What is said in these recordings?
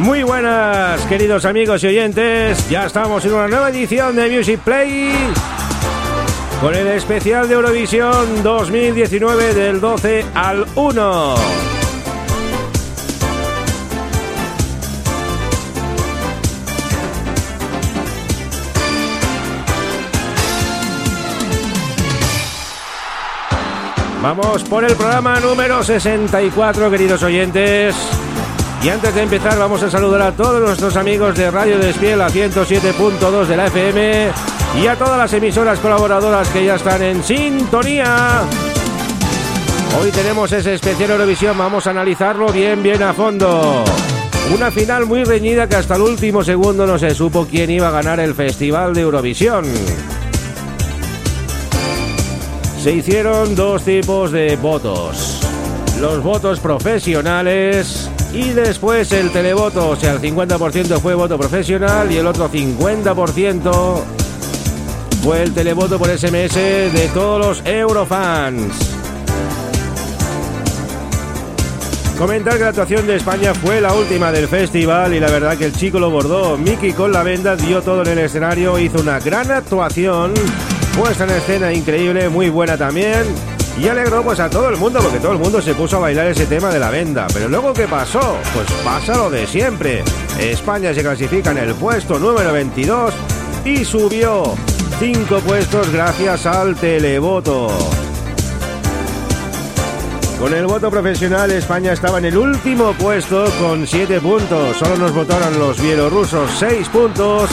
Muy buenas, queridos amigos y oyentes. Ya estamos en una nueva edición de Music Play con el especial de Eurovisión 2019 del 12 al 1. Vamos por el programa número 64, queridos oyentes. Y antes de empezar vamos a saludar a todos nuestros amigos de Radio Despiel a 107.2 de la FM y a todas las emisoras colaboradoras que ya están en sintonía. Hoy tenemos ese especial Eurovisión, vamos a analizarlo bien, bien a fondo. Una final muy reñida que hasta el último segundo no se supo quién iba a ganar el Festival de Eurovisión. Se hicieron dos tipos de votos. Los votos profesionales y después el televoto, o sea, el 50% fue voto profesional y el otro 50% fue el televoto por SMS de todos los Eurofans. Comentar que la actuación de España fue la última del festival y la verdad que el chico lo bordó. Mickey con la venda dio todo en el escenario, hizo una gran actuación, puesta en escena increíble, muy buena también y alegró pues a todo el mundo porque todo el mundo se puso a bailar ese tema de la venda. Pero luego ¿qué pasó? Pues pasa lo de siempre. España se clasifica en el puesto número 22 y subió 5 puestos gracias al televoto. Con el voto profesional, España estaba en el último puesto con 7 puntos. Solo nos votaron los bielorrusos 6 puntos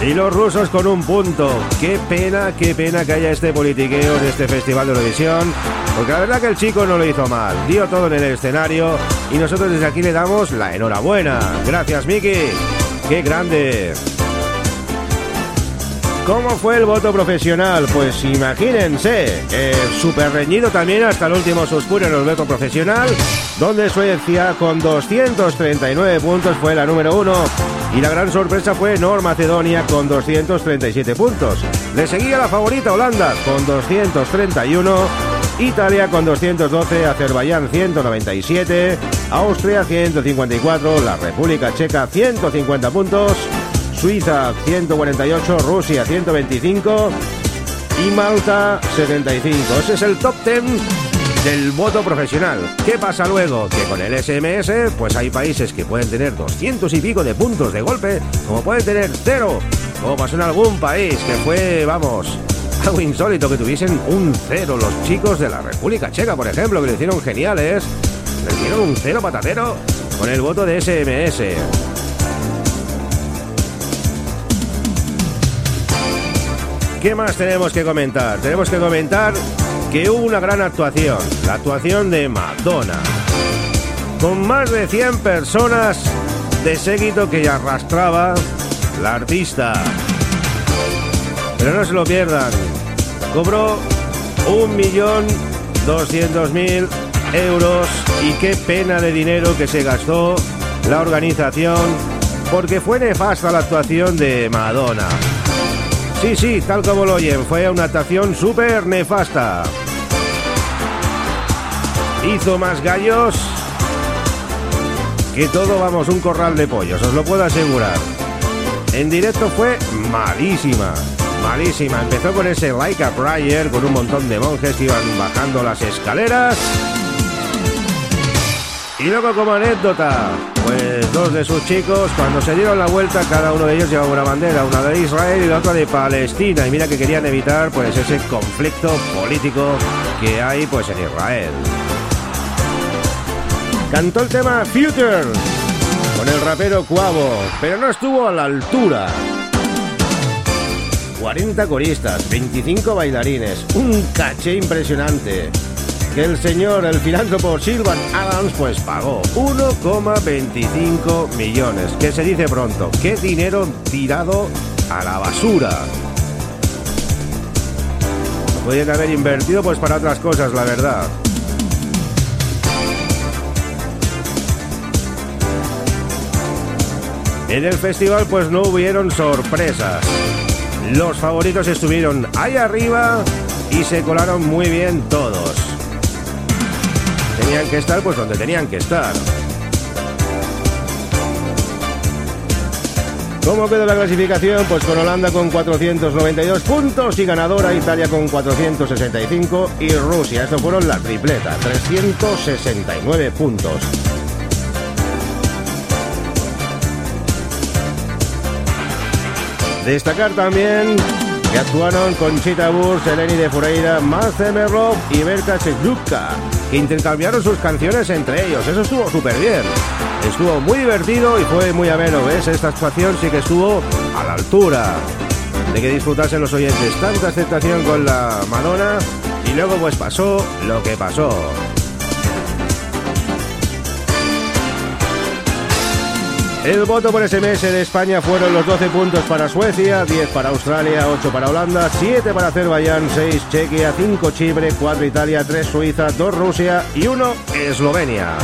y los rusos con un punto. Qué pena, qué pena que haya este politiqueo en este Festival de Eurovisión. Porque la verdad que el chico no lo hizo mal. Dio todo en el escenario. Y nosotros desde aquí le damos la enhorabuena. Gracias, Miki. Qué grande. ¿Cómo fue el voto profesional? Pues imagínense, eh, súper reñido también hasta el último suspiro en el voto profesional, donde Suecia con 239 puntos fue la número uno y la gran sorpresa fue Nor Macedonia con 237 puntos. Le seguía la favorita Holanda con 231, Italia con 212, Azerbaiyán 197, Austria 154, la República Checa 150 puntos. Suiza 148, Rusia 125 y Malta 75. Ese es el top 10 del voto profesional. ¿Qué pasa luego? Que con el SMS, pues hay países que pueden tener 200 y pico de puntos de golpe, como pueden tener cero, como pasó en algún país que fue, vamos, algo insólito que tuviesen un cero los chicos de la República Checa, por ejemplo, que lo hicieron geniales. Le dieron un cero patatero con el voto de SMS. ¿Qué más tenemos que comentar? Tenemos que comentar que hubo una gran actuación, la actuación de Madonna, con más de 100 personas de séquito que ya arrastraba la artista. Pero no se lo pierdan, cobró 1.200.000 euros y qué pena de dinero que se gastó la organización porque fue nefasta la actuación de Madonna. Sí, sí, tal como lo oyen, fue una actuación súper nefasta. Hizo más gallos que todo, vamos, un corral de pollos, os lo puedo asegurar. En directo fue malísima, malísima. Empezó con ese Like a Prayer, con un montón de monjes que iban bajando las escaleras. Y luego como anécdota, pues dos de sus chicos, cuando se dieron la vuelta, cada uno de ellos llevaba una bandera, una de Israel y la otra de Palestina. Y mira que querían evitar pues ese conflicto político que hay pues en Israel. Cantó el tema Future con el rapero Cuavo, pero no estuvo a la altura. 40 coristas, 25 bailarines, un caché impresionante el señor, el filántropo Silvan Adams, pues pagó 1,25 millones. Que se dice pronto, qué dinero tirado a la basura. Lo haber invertido pues para otras cosas, la verdad. En el festival pues no hubieron sorpresas. Los favoritos estuvieron ahí arriba y se colaron muy bien todos. Tenían que estar pues donde tenían que estar. ¿Cómo quedó la clasificación? Pues con Holanda con 492 puntos y ganadora Italia con 465 y Rusia. Estos fueron la tripleta, 369 puntos. Destacar también que actuaron Conchita Burs, Eleni de Fureira, Marce Merlov y Berta Chekluka, que intercambiaron sus canciones entre ellos. Eso estuvo súper bien. Estuvo muy divertido y fue muy ameno, ¿ves? Esta actuación sí que estuvo a la altura de que disfrutasen los oyentes. Tanta aceptación con la Madonna y luego pues pasó lo que pasó. El voto por SMS de España fueron los 12 puntos para Suecia, 10 para Australia, 8 para Holanda, 7 para Azerbaiyán, 6 Chequia, 5 Chipre, 4 Italia, 3 Suiza, 2 Rusia y 1 Eslovenia.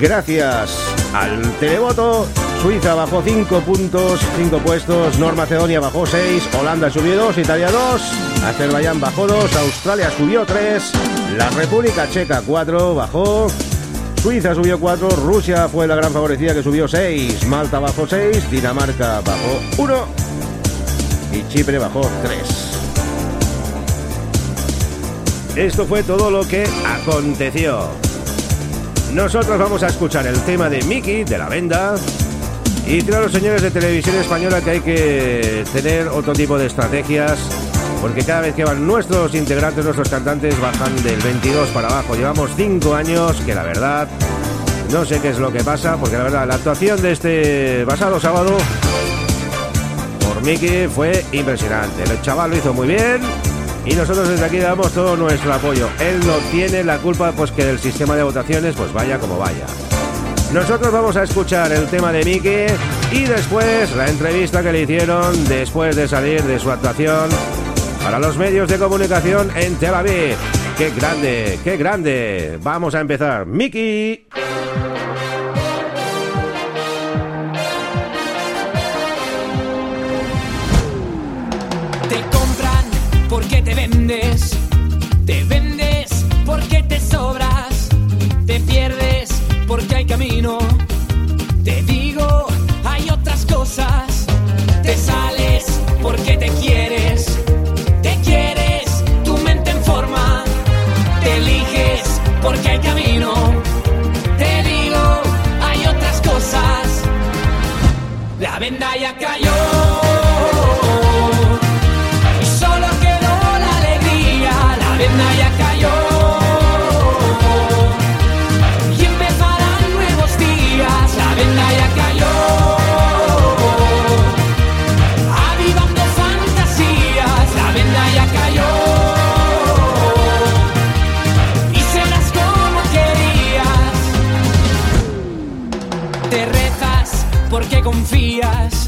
Gracias al televoto, Suiza bajó 5 puntos, 5 puestos, Nor Macedonia bajó 6, Holanda subió 2, Italia 2, Azerbaiyán bajó 2, Australia subió 3, la República Checa 4 bajó, Suiza subió 4, Rusia fue la gran favorecida que subió 6, Malta bajó 6, Dinamarca bajó 1 y Chipre bajó 3. Esto fue todo lo que aconteció. Nosotros vamos a escuchar el tema de Mickey de la venda y los señores de televisión española que hay que tener otro tipo de estrategias porque cada vez que van nuestros integrantes, nuestros cantantes bajan del 22 para abajo. Llevamos 5 años que la verdad no sé qué es lo que pasa porque la verdad la actuación de este pasado sábado por Mickey fue impresionante. El chaval lo hizo muy bien y nosotros desde aquí damos todo nuestro apoyo. Él no tiene la culpa pues que del sistema de votaciones pues vaya como vaya. Nosotros vamos a escuchar el tema de Miki y después la entrevista que le hicieron después de salir de su actuación para los medios de comunicación en Tel Aviv. ¡Qué grande! ¡Qué grande! Vamos a empezar. Miki. Te compran porque te vendes, Ya cayó. Y solo quedó la alegría, la venda ya cayó. Y empezarán nuevos días, la venda ya cayó. Avivando fantasías, la venda ya cayó. Y serás como querías. Te rezas porque confías,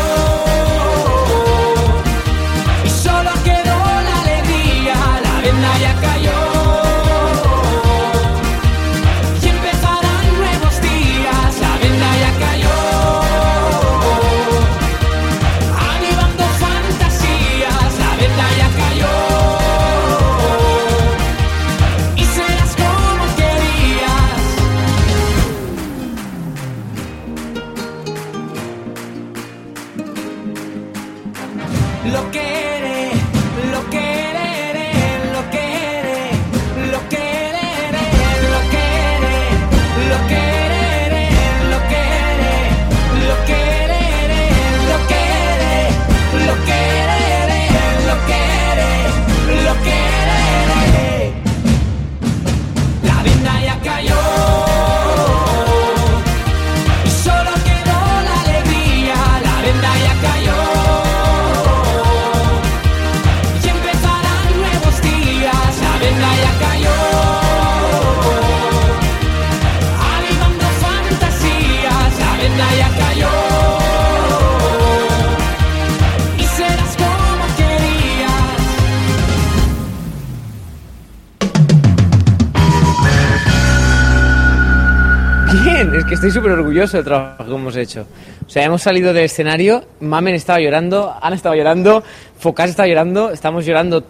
Que estoy súper orgulloso del trabajo que hemos hecho. O sea, hemos salido del escenario, Mamen estaba llorando, Ana estaba llorando, Focas estaba llorando, estamos llorando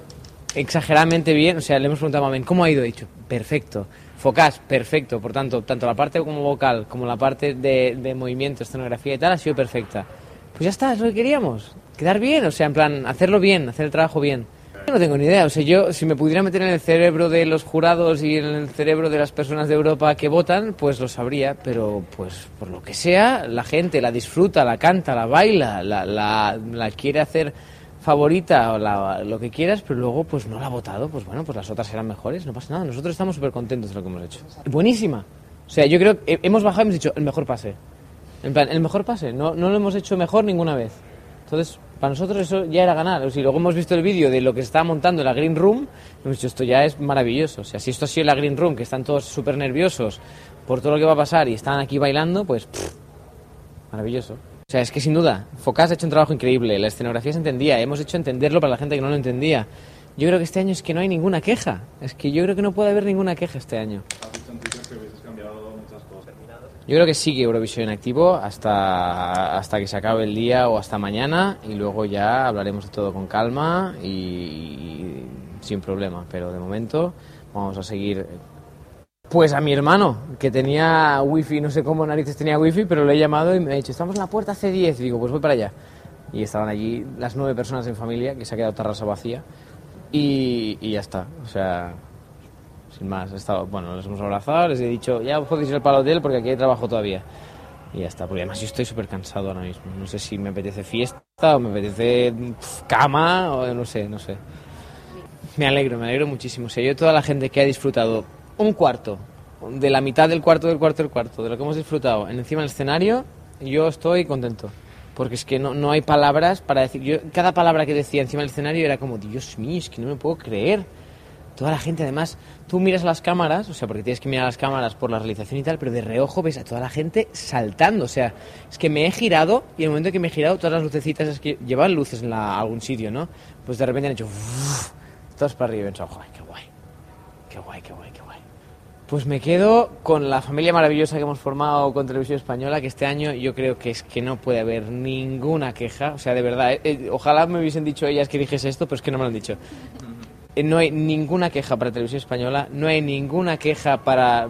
exageradamente bien. O sea, le hemos preguntado a Mamen, ¿cómo ha ido? He dicho, perfecto. Focas, perfecto. Por tanto, tanto la parte como vocal como la parte de, de movimiento, escenografía y tal ha sido perfecta. Pues ya está, es lo que queríamos. Quedar bien, o sea, en plan, hacerlo bien, hacer el trabajo bien. No tengo ni idea, o sea, yo si me pudiera meter en el cerebro de los jurados y en el cerebro de las personas de Europa que votan, pues lo sabría, pero pues por lo que sea, la gente la disfruta, la canta, la baila, la, la, la quiere hacer favorita o la- lo que quieras, pero luego pues no la ha votado, pues bueno, pues las otras serán mejores, no pasa nada, nosotros estamos súper contentos de lo que hemos hecho. Buenísima. O sea, yo creo que hemos bajado y hemos dicho el mejor pase. En plan, el mejor pase, no, no lo hemos hecho mejor ninguna vez. Entonces, para nosotros eso ya era ganar. O luego hemos visto el vídeo de lo que se estaba montando en la Green Room, hemos dicho, esto ya es maravilloso. O sea, si esto ha sido la Green Room, que están todos súper nerviosos por todo lo que va a pasar y están aquí bailando, pues maravilloso. O sea, es que sin duda, Focas ha hecho un trabajo increíble, la escenografía se entendía, hemos hecho entenderlo para la gente que no lo entendía. Yo creo que este año es que no hay ninguna queja, es que yo creo que no puede haber ninguna queja este año. Yo creo que sigue Eurovisión en activo hasta, hasta que se acabe el día o hasta mañana y luego ya hablaremos de todo con calma y, sin problema. Pero de momento vamos a seguir. Pues a mi hermano, que tenía wifi, no sé cómo narices tenía wifi, pero le he llamado y me ha dicho, estamos en la puerta C10. Y digo, pues voy para allá. Y estaban allí las nueve personas en familia, que se ha quedado terraza vacía. Y ya está. O sea, sin más, he estado, bueno, les hemos abrazado, les he dicho, ya podéis ir para el hotel porque aquí hay trabajo todavía. Y ya está, porque además yo estoy súper cansado ahora mismo. No sé si me apetece fiesta o me apetece pf, cama o no sé, no sé. Me alegro, me alegro muchísimo. O sea, yo toda la gente que ha disfrutado un cuarto, de la mitad del cuarto del cuarto del cuarto, de lo que hemos disfrutado en encima del escenario, yo estoy contento. Porque es que no, no hay palabras para decir. Yo, cada palabra que decía encima del escenario era como, Dios mío, es que no me puedo creer. Toda la gente, además, tú miras las cámaras, o sea, porque tienes que mirar las cámaras por la realización y tal, pero de reojo ves a toda la gente saltando. O sea, es que me he girado y en el momento en que me he girado, todas las lucecitas, es que llevaban luces en algún sitio, ¿no? Pues de repente han hecho. todas para arriba y he pensado, joder, qué guay. Qué guay, qué guay, qué guay. Pues me quedo con la familia maravillosa que hemos formado con Televisión Española, que este año yo creo que es que no puede haber ninguna queja. O sea, de verdad, eh, eh, ojalá me hubiesen dicho ellas que dijese esto, pero es que no me lo han dicho. Eh, No hay ninguna queja para Televisión Española, no hay ninguna queja para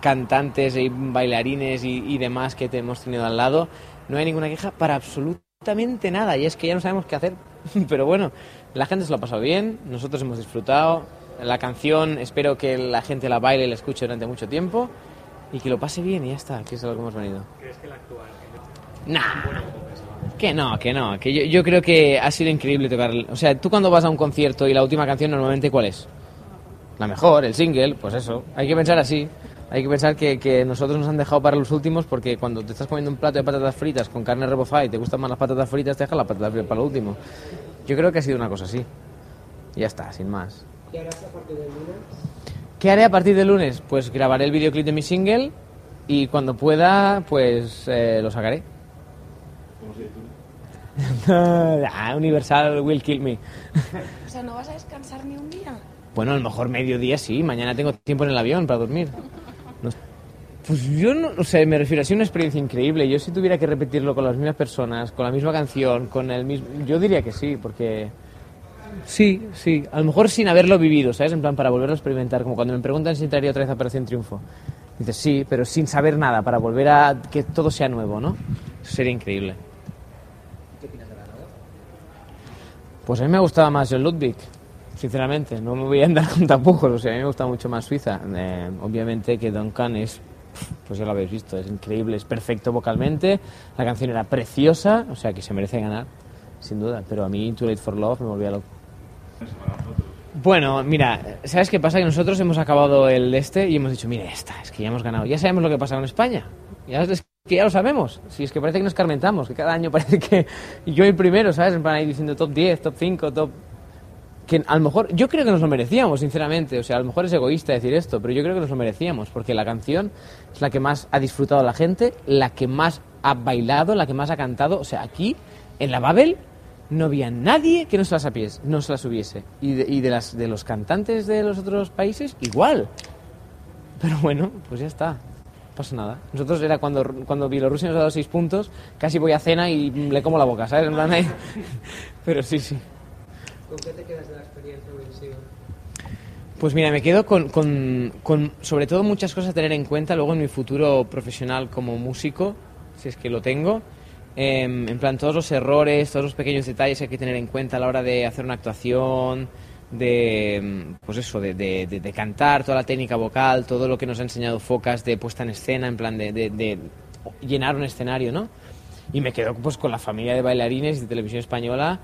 cantantes y bailarines y, y demás que te hemos tenido al lado, no hay ninguna queja para absolutamente nada y es que ya no sabemos qué hacer. Pero bueno, la gente se lo ha pasado bien, nosotros hemos disfrutado, la canción espero que la gente la baile y la escuche durante mucho tiempo y que lo pase bien y ya está, que es a lo que hemos venido. ¿Crees que la actual? Nah. Que no, que no, que yo, yo creo que ha sido increíble tocar. O sea, tú cuando vas a un concierto y la última canción normalmente ¿cuál es? La mejor, el single, pues eso. Hay que pensar así. Hay que pensar que, que nosotros nos han dejado para los últimos porque cuando te estás comiendo un plato de patatas fritas con carne rebozada y te gustan más las patatas fritas, te dejas las patatas fritas para lo último. Yo creo que ha sido una cosa así. Y ya está, sin más. ¿Qué haré a partir del lunes? Pues grabaré el videoclip de mi single y cuando pueda, pues eh, lo sacaré. Ah, Universal will kill me. O sea, ¿no vas a descansar ni un día? Bueno, a lo mejor mediodía sí, mañana tengo tiempo en el avión para dormir. No- Pues yo no, o sea, me refiero, ha sido una experiencia increíble. Yo si tuviera que repetirlo con las mismas personas, con la misma canción, con el mismo... Yo diría que sí, porque... Sí, sí, a lo mejor sin haberlo vivido, ¿sabes? En plan, para volverlo a experimentar, como cuando me preguntan si entraría otra vez a Operación Triunfo. Dices, sí, pero sin saber nada, para volver a que todo sea nuevo, ¿no? Eso sería increíble. Pues a mí me gustaba más el Ludwig, sinceramente. No me voy a andar con tapujos, o sea, a mí me gusta mucho más Suiza. Eh, obviamente que Duncan es, pues ya lo habéis visto, es increíble, es perfecto vocalmente. La canción era preciosa, o sea que se merece ganar, sin duda. Pero a mí Too Late for Love me volvía loco. Bueno, mira, ¿sabes qué pasa? Que nosotros hemos acabado el este y hemos dicho, mire, esta, es que ya hemos ganado. Ya sabemos lo que pasa con España. Ya es que ya lo sabemos. Si es que parece que nos carmentamos, que cada año parece que yo el primero, ¿sabes? Plan ahí diciendo top 10, top 5, top... Que a lo mejor, yo creo que nos lo merecíamos, sinceramente. O sea, a lo mejor es egoísta decir esto, pero yo creo que nos lo merecíamos, porque la canción es la que más ha disfrutado la gente, la que más ha bailado, la que más ha cantado. O sea, aquí, en la Babel, no había nadie que no se las apies, no se las hubiese. Y de, y de, las, de los cantantes de los otros países, igual. Pero bueno, pues ya está. Pasa nada. Nosotros era cuando, cuando Bielorrusia nos ha dado seis puntos, casi voy a cena y le como la boca, ¿sabes? En plan ahí. Pero sí, sí. ¿Con qué te quedas de la experiencia Eurovisión? Pues mira, me quedo con, con, con, sobre todo muchas cosas a tener en cuenta luego en mi futuro profesional como músico, si es que lo tengo. Eh, en plan, todos los errores, todos los pequeños detalles que hay que tener en cuenta a la hora de hacer una actuación, de, pues eso, de, de, cantar, toda la técnica vocal, todo lo que nos ha enseñado Focas de puesta en escena, en plan de, llenar un escenario, ¿no? Y me quedo pues con la familia de bailarines de televisión española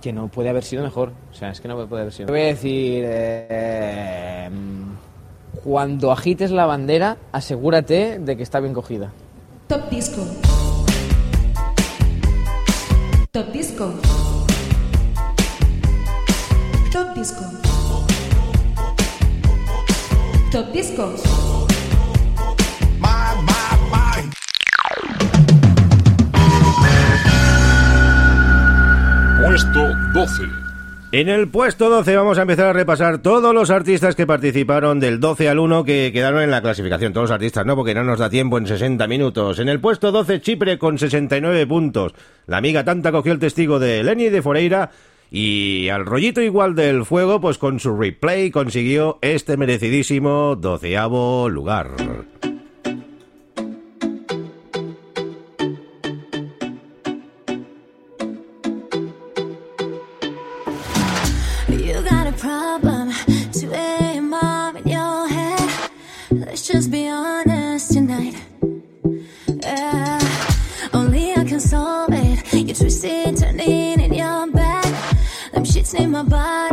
que no puede haber sido mejor. O sea, es que no puede haber sido. Voy a decir, eh, cuando agites la bandera, asegúrate de que está bien cogida. Top Disco. Top Disco. Top Disco. Top Disco. Puesto 12. En el puesto 12 vamos a empezar a repasar todos los artistas que participaron del 12 al 1 que quedaron en la clasificación. Todos los artistas, no, porque no nos da tiempo en 60 minutos. En el puesto 12, Chipre con 69 puntos. La amiga Tanta cogió el testigo de Lenny de Foreira y al rollito igual del fuego, pues con su replay consiguió este merecidísimo doceavo lugar. nobody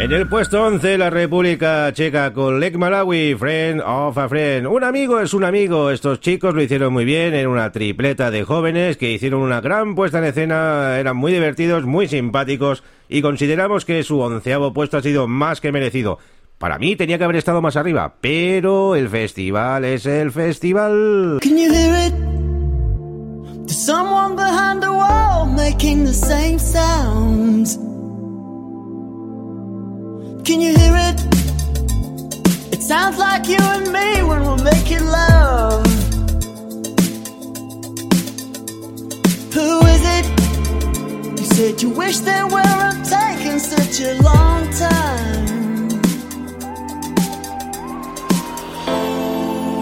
En el puesto 11, la República Checa con Lek Malawi, Friend of a Friend. Un amigo es un amigo. Estos chicos lo hicieron muy bien. Era una tripleta de jóvenes que hicieron una gran puesta en escena. Eran muy divertidos, muy simpáticos y consideramos que su onceavo puesto ha sido más que merecido. Para mí tenía que haber estado más arriba, pero el festival es el festival. Can you hear it? There's someone behind the wall making the same sounds. Can you hear it? It sounds like you and me when we're making love. Who is it? You said you wish they weren't taking such a long time.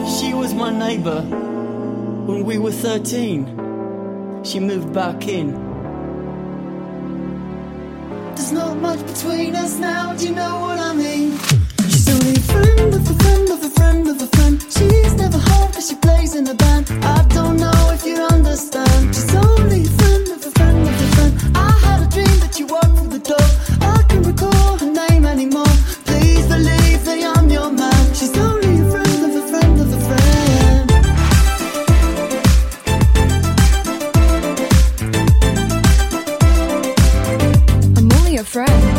She was my neighbor when we were 13. She moved back in. There's not much between us now, do you know what I mean? She's only a friend of a friend of a friend of a friend. She's never home cause she plays in a band. I don't know if you understand. She's only a friend of a friend of a friend. I had a dream that you walked through the door. I can't recall her name anymore. Friend.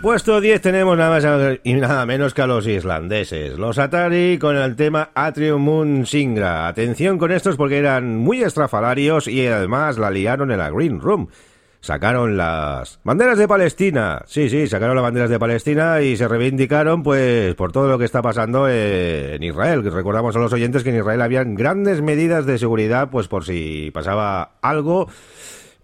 Puesto 10 tenemos nada más y nada menos que a los islandeses, los Atari con el tema Atrium Moon Singra. Atención con estos porque eran muy estrafalarios y además la liaron en la Green Room. Sacaron las banderas de Palestina. Sí, sí, sacaron las banderas de Palestina y se reivindicaron pues por todo lo que está pasando en Israel. Recordamos a los oyentes que en Israel habían grandes medidas de seguridad pues por si pasaba algo,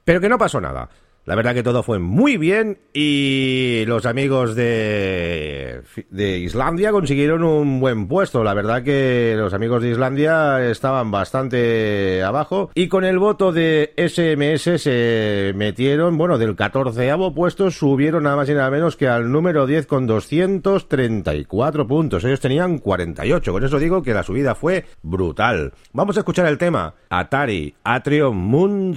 pero que no pasó nada. La verdad que todo fue muy bien y los amigos de, de Islandia consiguieron un buen puesto. La verdad que los amigos de Islandia estaban bastante abajo y con el voto de SMS se metieron, bueno, del 14 puesto subieron nada más y nada menos que al número 10 con 234 puntos. Ellos tenían 48. Con eso digo que la subida fue brutal. Vamos a escuchar el tema Atari Atrium Moon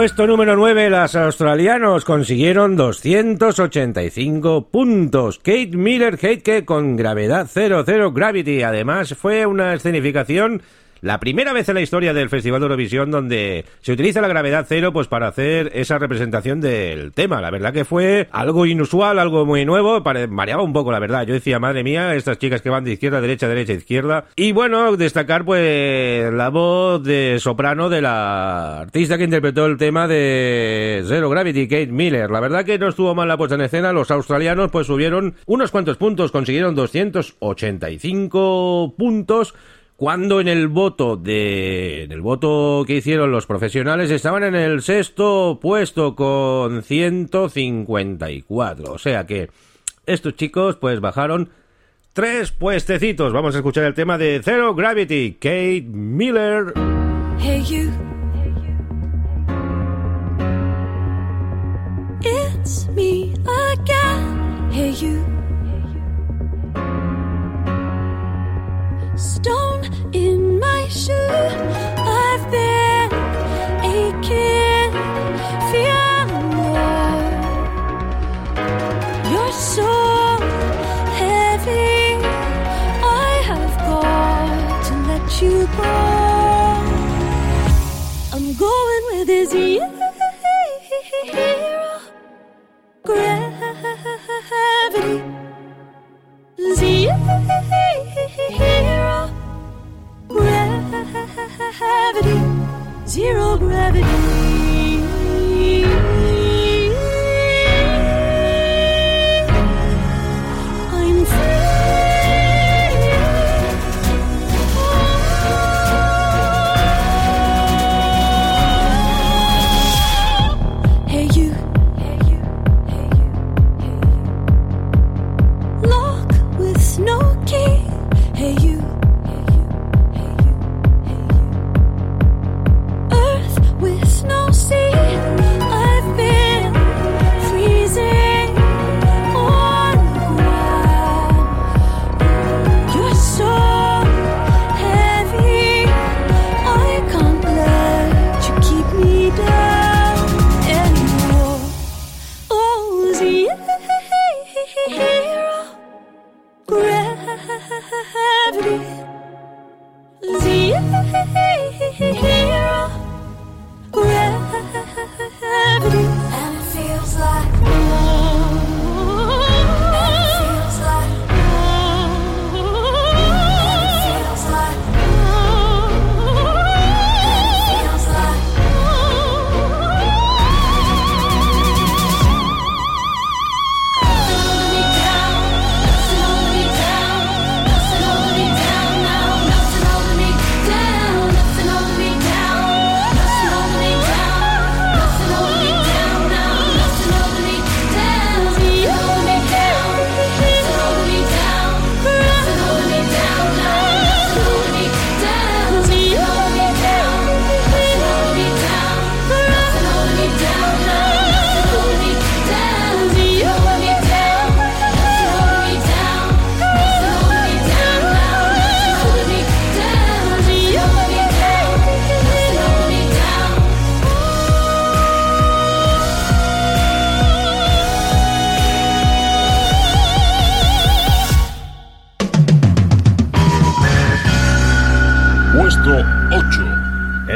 puesto número 9, los australianos consiguieron 285 puntos. Kate Miller Heidke con gravedad 00 Gravity. Además, fue una escenificación la primera vez en la historia del Festival de Eurovisión donde se utiliza la gravedad cero pues para hacer esa representación del tema. La verdad que fue algo inusual, algo muy nuevo, variaba un poco la verdad. Yo decía, madre mía, estas chicas que van de izquierda derecha, derecha, izquierda. Y bueno, destacar pues la voz de soprano de la artista que interpretó el tema de Zero Gravity, Kate Miller. La verdad que no estuvo mal la puesta en escena. Los australianos pues subieron unos cuantos puntos, consiguieron 285 puntos cuando en el voto de en el voto que hicieron los profesionales estaban en el sexto puesto con 154 o sea que estos chicos pues bajaron tres puestecitos vamos a escuchar el tema de Zero Gravity Kate Miller Hey you. It's me again. Hey you. Stone in my shoe. I've been aching, feeling low. You're so heavy. I have got to let you go. I'm going with his hero. Gravity. Zero. Gravity. Zero gravity.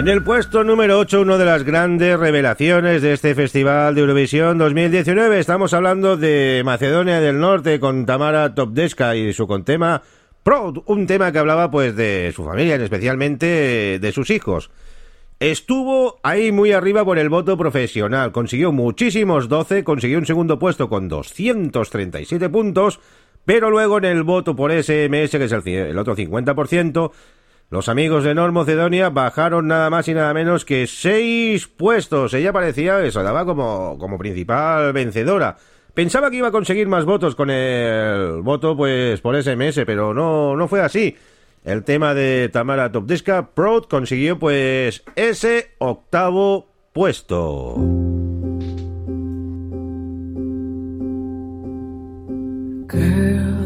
En el puesto número 8, una de las grandes revelaciones de este Festival de Eurovisión 2019. Estamos hablando de Macedonia del Norte con Tamara Topdeska y su contema Proud, un tema que hablaba pues de su familia, especialmente de sus hijos. Estuvo ahí muy arriba por el voto profesional, consiguió muchísimos 12, consiguió un segundo puesto con 237 puntos, pero luego en el voto por SMS, que es el, el otro 50%, los amigos de Nor Macedonia bajaron nada más y nada menos que seis puestos. Ella parecía que se daba como, como principal vencedora. Pensaba que iba a conseguir más votos con el voto pues por SMS, pero no, no fue así. El tema de Tamara Topdeska, Proud consiguió pues ese octavo puesto. Girl,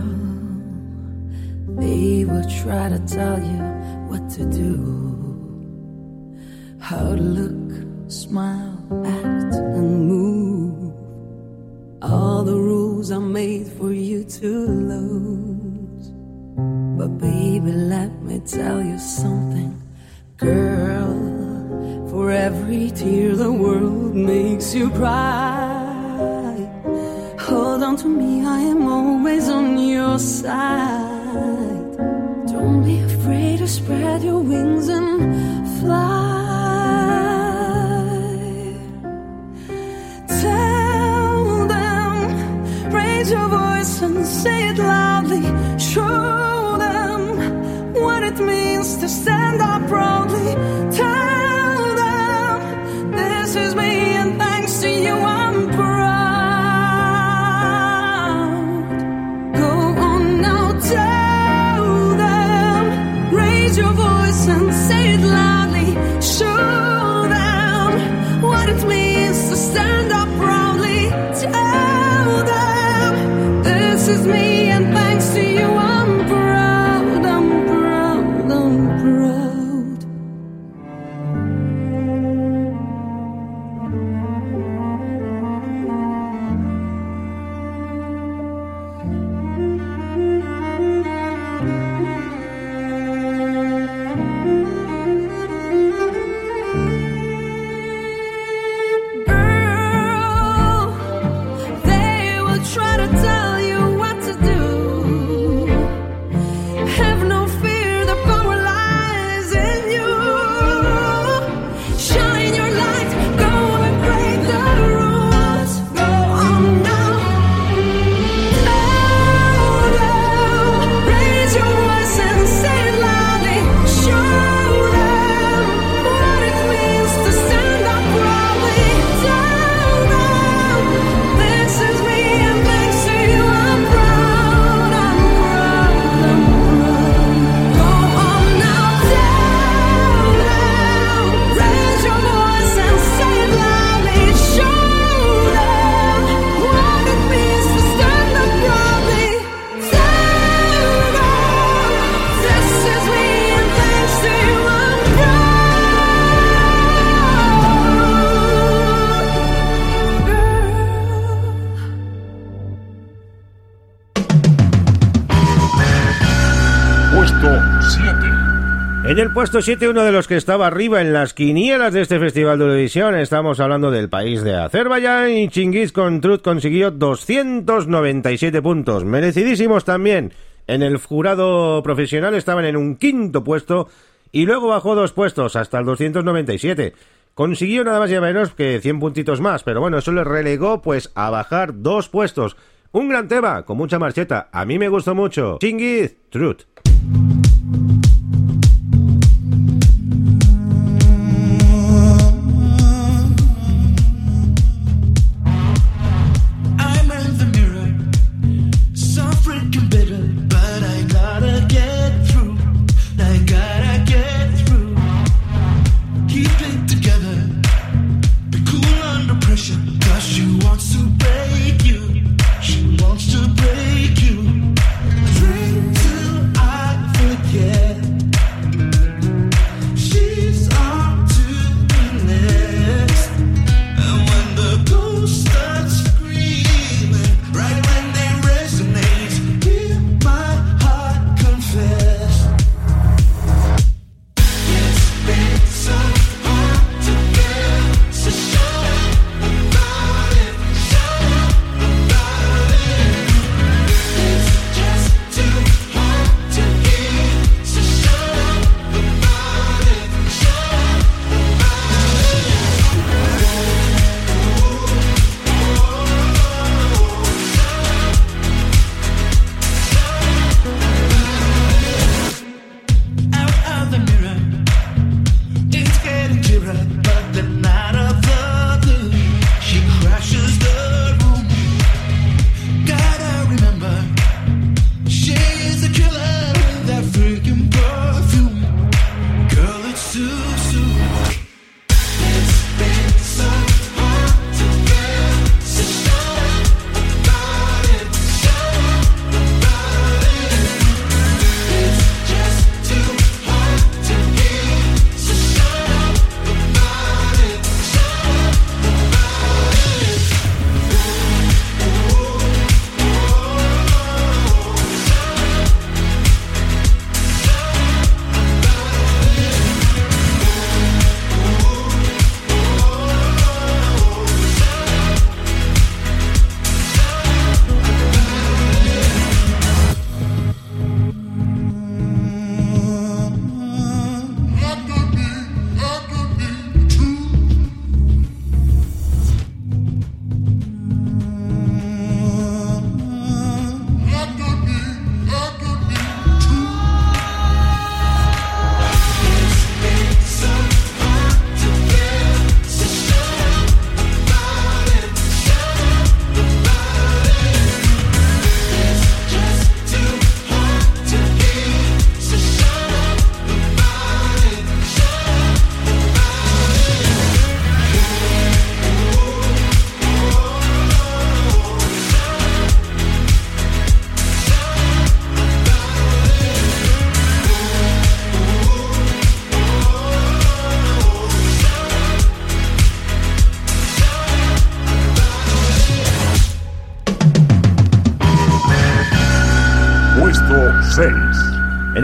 to do, how to look, smile, act, and move. All the rules are made for you to lose. But baby, let me tell you something, girl. For every tear the world makes you cry. Hold on to me, I am always on your side. Don't be afraid to spread your wings and fly. Tell them, raise your voice and say it loudly. Show them what it means to stand up proudly. Tell En el puesto 7, uno de los que estaba arriba en las quinielas de este Festival de Eurovisión, estamos hablando del país de Azerbaiyán y Chingiz con Truth consiguió 297 puntos, merecidísimos también. En el jurado profesional estaban en un quinto puesto y luego bajó dos puestos hasta el 297. Consiguió nada más y nada menos que 100 puntitos más, pero bueno, eso le relegó pues a bajar dos puestos. Un gran tema, con mucha marcheta. A mí me gustó mucho. Chingiz, Truth.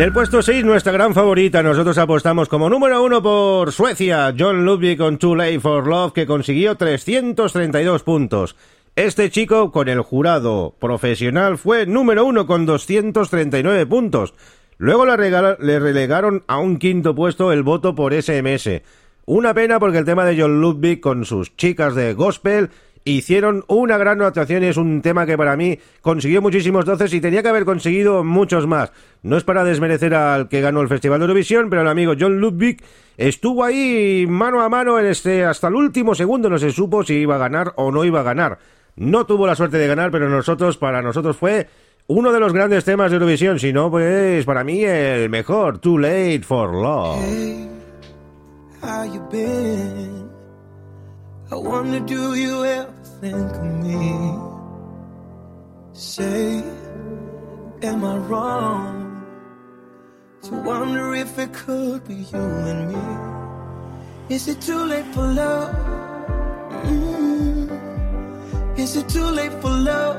El puesto 6, nuestra gran favorita, nosotros apostamos como número uno por Suecia, John Ludwig con Too Late for Love, que consiguió 332 puntos. Este chico, con el jurado profesional, fue número uno con 239 puntos. Luego le, regala- le relegaron a un quinto puesto el voto por SMS. Una pena porque el tema de John Ludwig con sus chicas de gospel hicieron una gran actuación y es un tema que para mí consiguió muchísimos doces y tenía que haber conseguido muchos más. No es para desmerecer al que ganó el Festival de Eurovisión, pero el amigo John Ludwig estuvo ahí mano a mano en este hasta el último segundo no se supo si iba a ganar o no iba a ganar. No tuvo la suerte de ganar, pero nosotros para nosotros fue uno de los grandes temas de Eurovisión, si no pues para mí el mejor, Too Late for Love. Hey, how you? I wonder, do you ever think of me? Say, am I wrong to wonder if it could be you and me? Is it too late for love? Mm. Is it too late for love?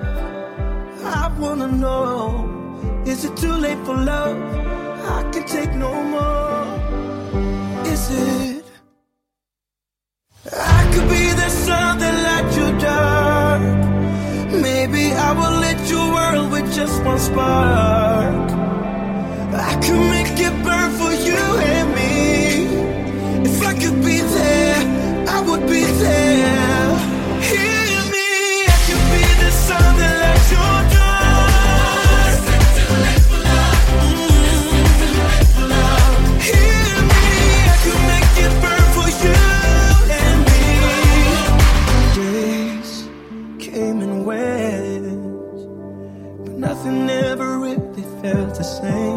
I wanna know. Is it too late for love? I can take no more. Is it? I could be the sun that lights your dark. Maybe I will lit your world with just one spark. I could make it burn for you and me. If I could be there, I would be there. Hear me, I could be the sun that lights your same.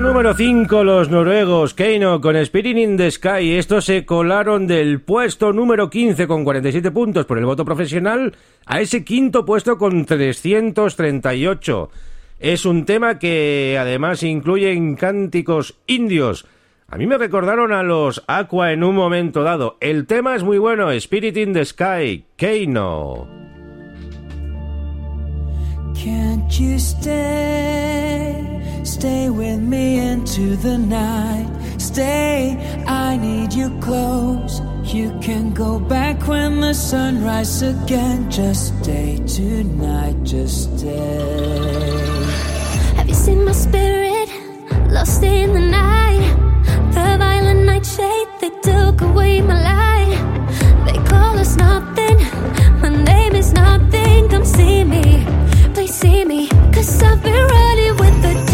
Número 5, los noruegos Keino con Spirit in the Sky. Estos se colaron del puesto número 15 con 47 puntos por el voto profesional a ese quinto puesto con 338. Es un tema que además incluye cánticos indios. A mí me recordaron a los Aqua en un momento dado. El tema es muy bueno, Spirit in the Sky, Keino. You stay? Stay with me into the night. Stay, I need you close. You can go back when the sun rises again. Just stay tonight, just stay. Have you seen my spirit lost in the night? The violent nightshade that took away my light. They call us nothing. My name is nothing. Come see me, please see me. Cause I've been running with the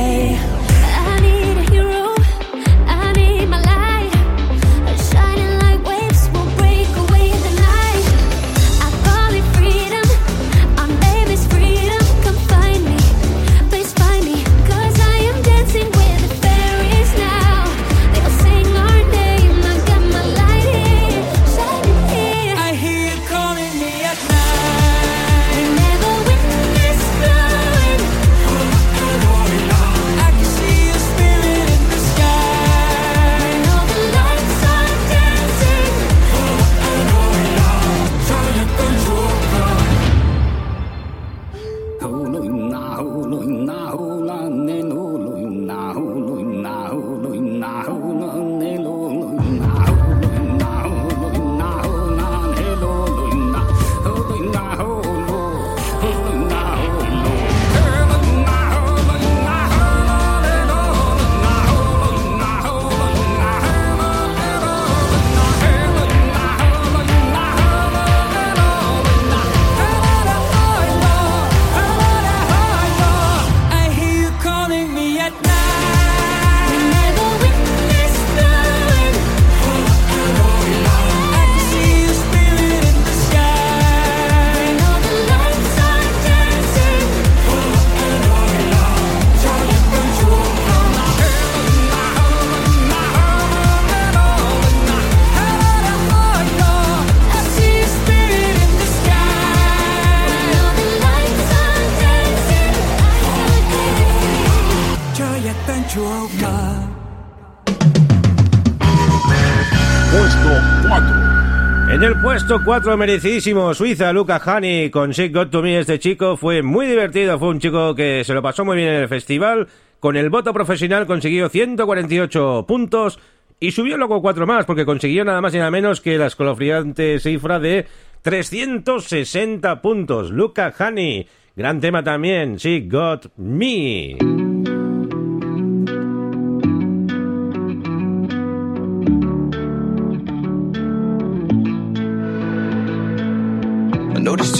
puesto 4 merecidísimo Suiza, Luca Hani con Shake Got To Me. Este chico fue muy divertido, fue un chico que se lo pasó muy bien en el festival. Con el voto profesional consiguió 148 puntos y subió luego 4 más porque consiguió nada más y nada menos que la escalofriante cifra de 360 puntos. Luca Hani, gran tema también, She Got Me.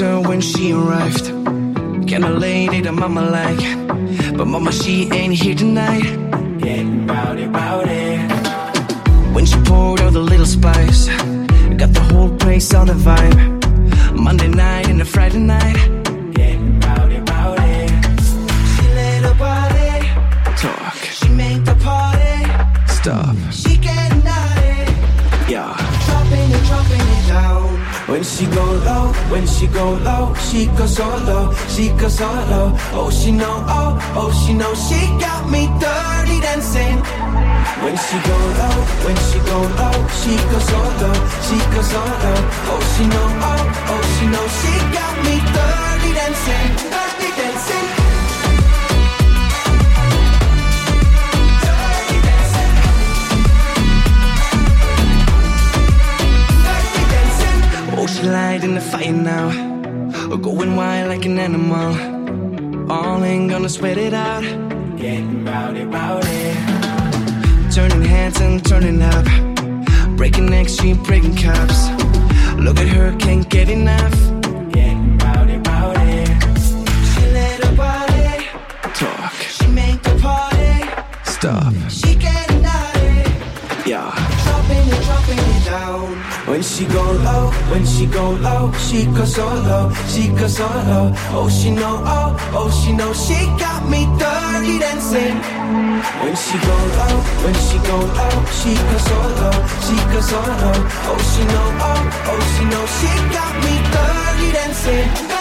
Her when she arrived. Kinda lady that mama like. But mama, she ain't here tonight. Getting rowdy, rowdy. When she poured out the little spice, got the whole place on the vibe. Monday night and a Friday night. When she go low, when she go low, she go solo, she go solo. Oh, she know, oh, oh, she know, she got me dirty dancing. When she go low, when she go low, she go solo, she go solo. Oh, she know, oh, oh, she know, she got me dirty dancing. In the fire now. Oh, going wild like an animal. All ain't gonna sweat it out. Getting rowdy, rowdy. Turning hands and turning up. Breaking necks, she breaking cups. Look at her, can't get enough. Getting rowdy, rowdy. She let her body talk. She make the party stop. She getting naughty. Yeah. When she go low, when she go low, she go solo, she go solo. Oh, she know, oh, oh, she know, she got me dirty dancing. When she go low, when she go low, she go solo, she go solo. Oh, she know, oh, oh, she know, she got me dirty dancing.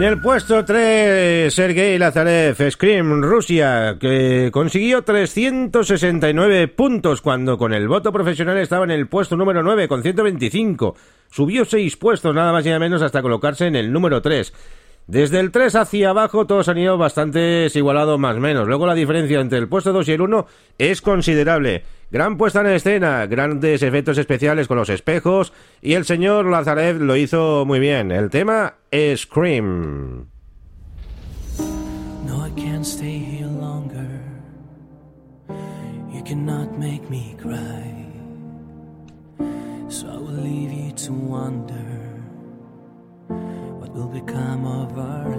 En el puesto 3, Sergei Lazarev, Scream, Rusia, que consiguió 369 puntos cuando con el voto profesional estaba en el puesto número 9 con 125. Subió 6 puestos nada más y nada menos hasta colocarse en el número 3. Desde el 3 hacia abajo todos han ido bastante desigualados más o menos. Luego la diferencia entre el puesto 2 y el 1 es considerable. Gran puesta en escena, grandes efectos especiales con los espejos y el señor Lazarev lo hizo muy bien. El tema es Scream. No, I can't stay here longer. You cannot make me cry. So I will leave you to wonder what will become of our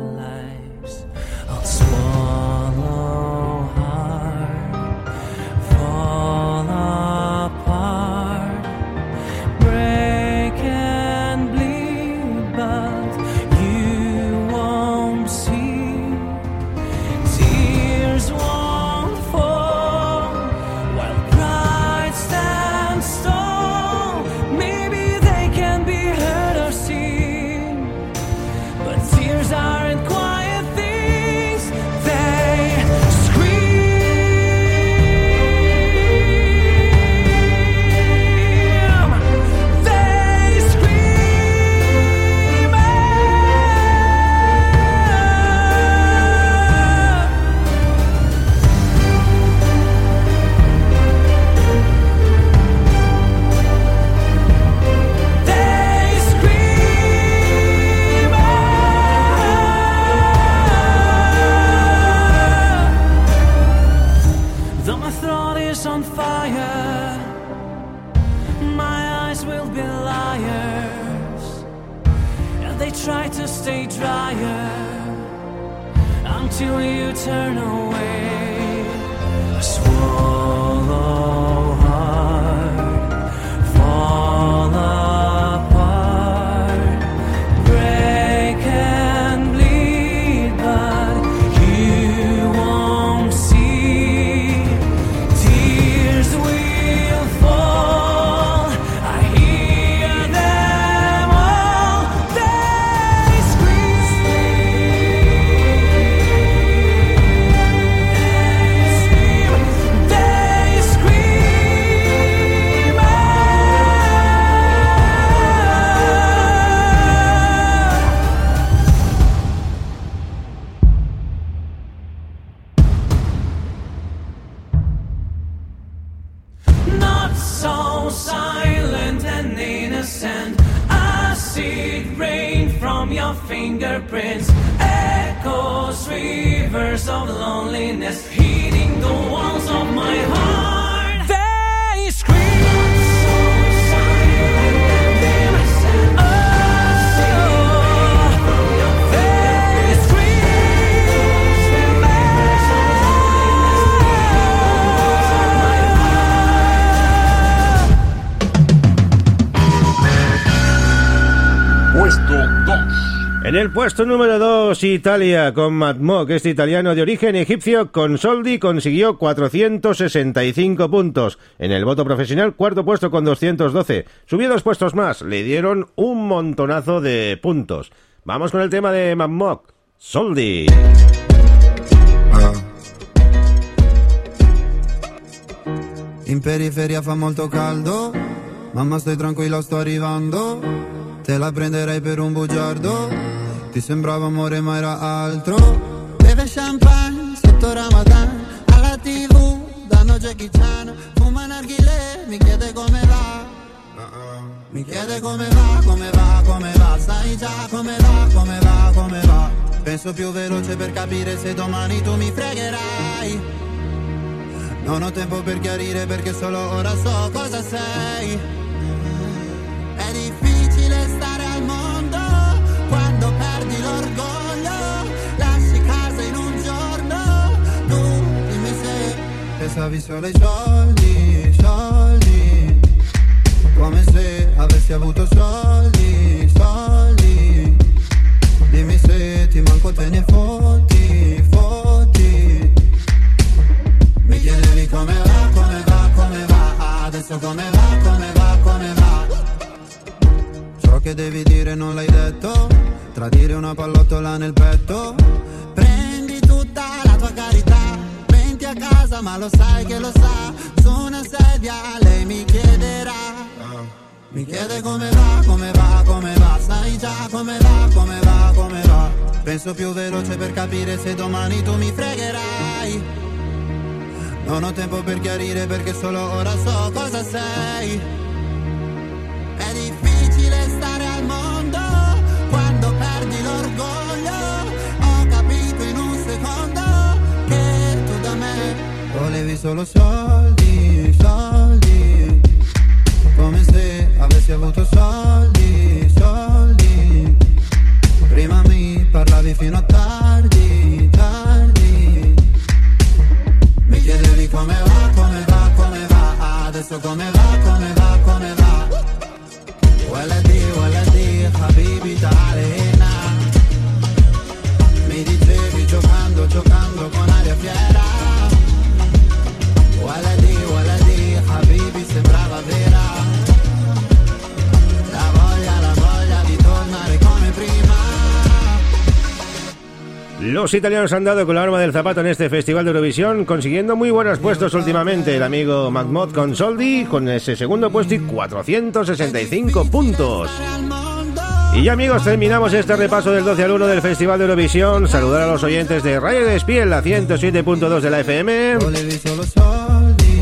so silent and innocent. Acid rain from your fingerprints. Echoes, rivers of loneliness. Hitting the walls of my heart. En el puesto número 2, Italia, con Matmok, este italiano de origen egipcio, con Soldi consiguió 465 puntos. En el voto profesional, cuarto puesto con 212. Subió dos puestos más, le dieron un montonazo de puntos. Vamos con el tema de Matmok, Soldi. In periferia fa molto caldo, mamma stai tranquilla sto arrivando, te la prenderei per un bugiardo, ti sembrava amore ma era altro. Beve champagne sotto Ramadan, alla tv danno Jackie Chan, fuma narghile, mi chiede come va. Mi chiede come va, come va, come va, sai già come va, come va, come va. Penso più veloce per capire se domani tu mi fregherai. Non ho tempo per chiarire perché solo ora so cosa sei. Pensavi solo ai soldi, soldi. Come se avessi avuto soldi, soldi. Dimmi se ti manco te ne fotti, fotti. Mi chiedevi come va, come va, come va Adesso come va, come va, come va So che devi dire non l'hai detto. Tradire una pallottola nel petto. Lo sai che lo sa. Su una sedia lei mi chiederà. Mi chiede come va, come va, come va. Sai già come va, come va, come va. Penso più veloce per capire se domani tu mi fregherai. Non ho tempo per chiarire perché solo ora so cosa sei. Volevi solo soldi, soldi. Come se avessi avuto soldi, soldi. Prima mi parlavi fino a tardi, tardi. Mi chiedevi come va, come va, come va. Adesso come va, come va, Los italianos han dado con la arma del zapato en este Festival de Eurovisión, consiguiendo muy buenos puestos últimamente. El amigo Mahmoud con Soldi con ese segundo puesto y 465 puntos. Y ya amigos, terminamos este repaso del 12 al 1 del Festival de Eurovisión. Saludar a los oyentes de Radio Despiel, la 107.2 de la FM.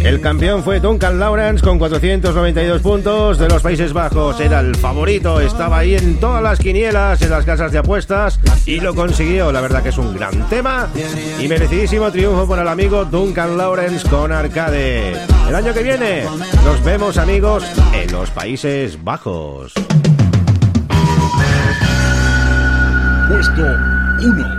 El campeón fue Duncan Lawrence con 492 puntos de los Países Bajos. Era el favorito, estaba ahí en todas las quinielas, en las casas de apuestas y lo consiguió. La verdad que es un gran tema y merecidísimo triunfo por el amigo Duncan Lawrence con Arcade. El año que viene nos vemos amigos en los Países Bajos. Puesto 1.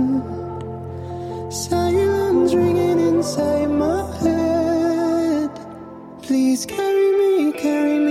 Silence ringing inside my head. Please carry me, carry me,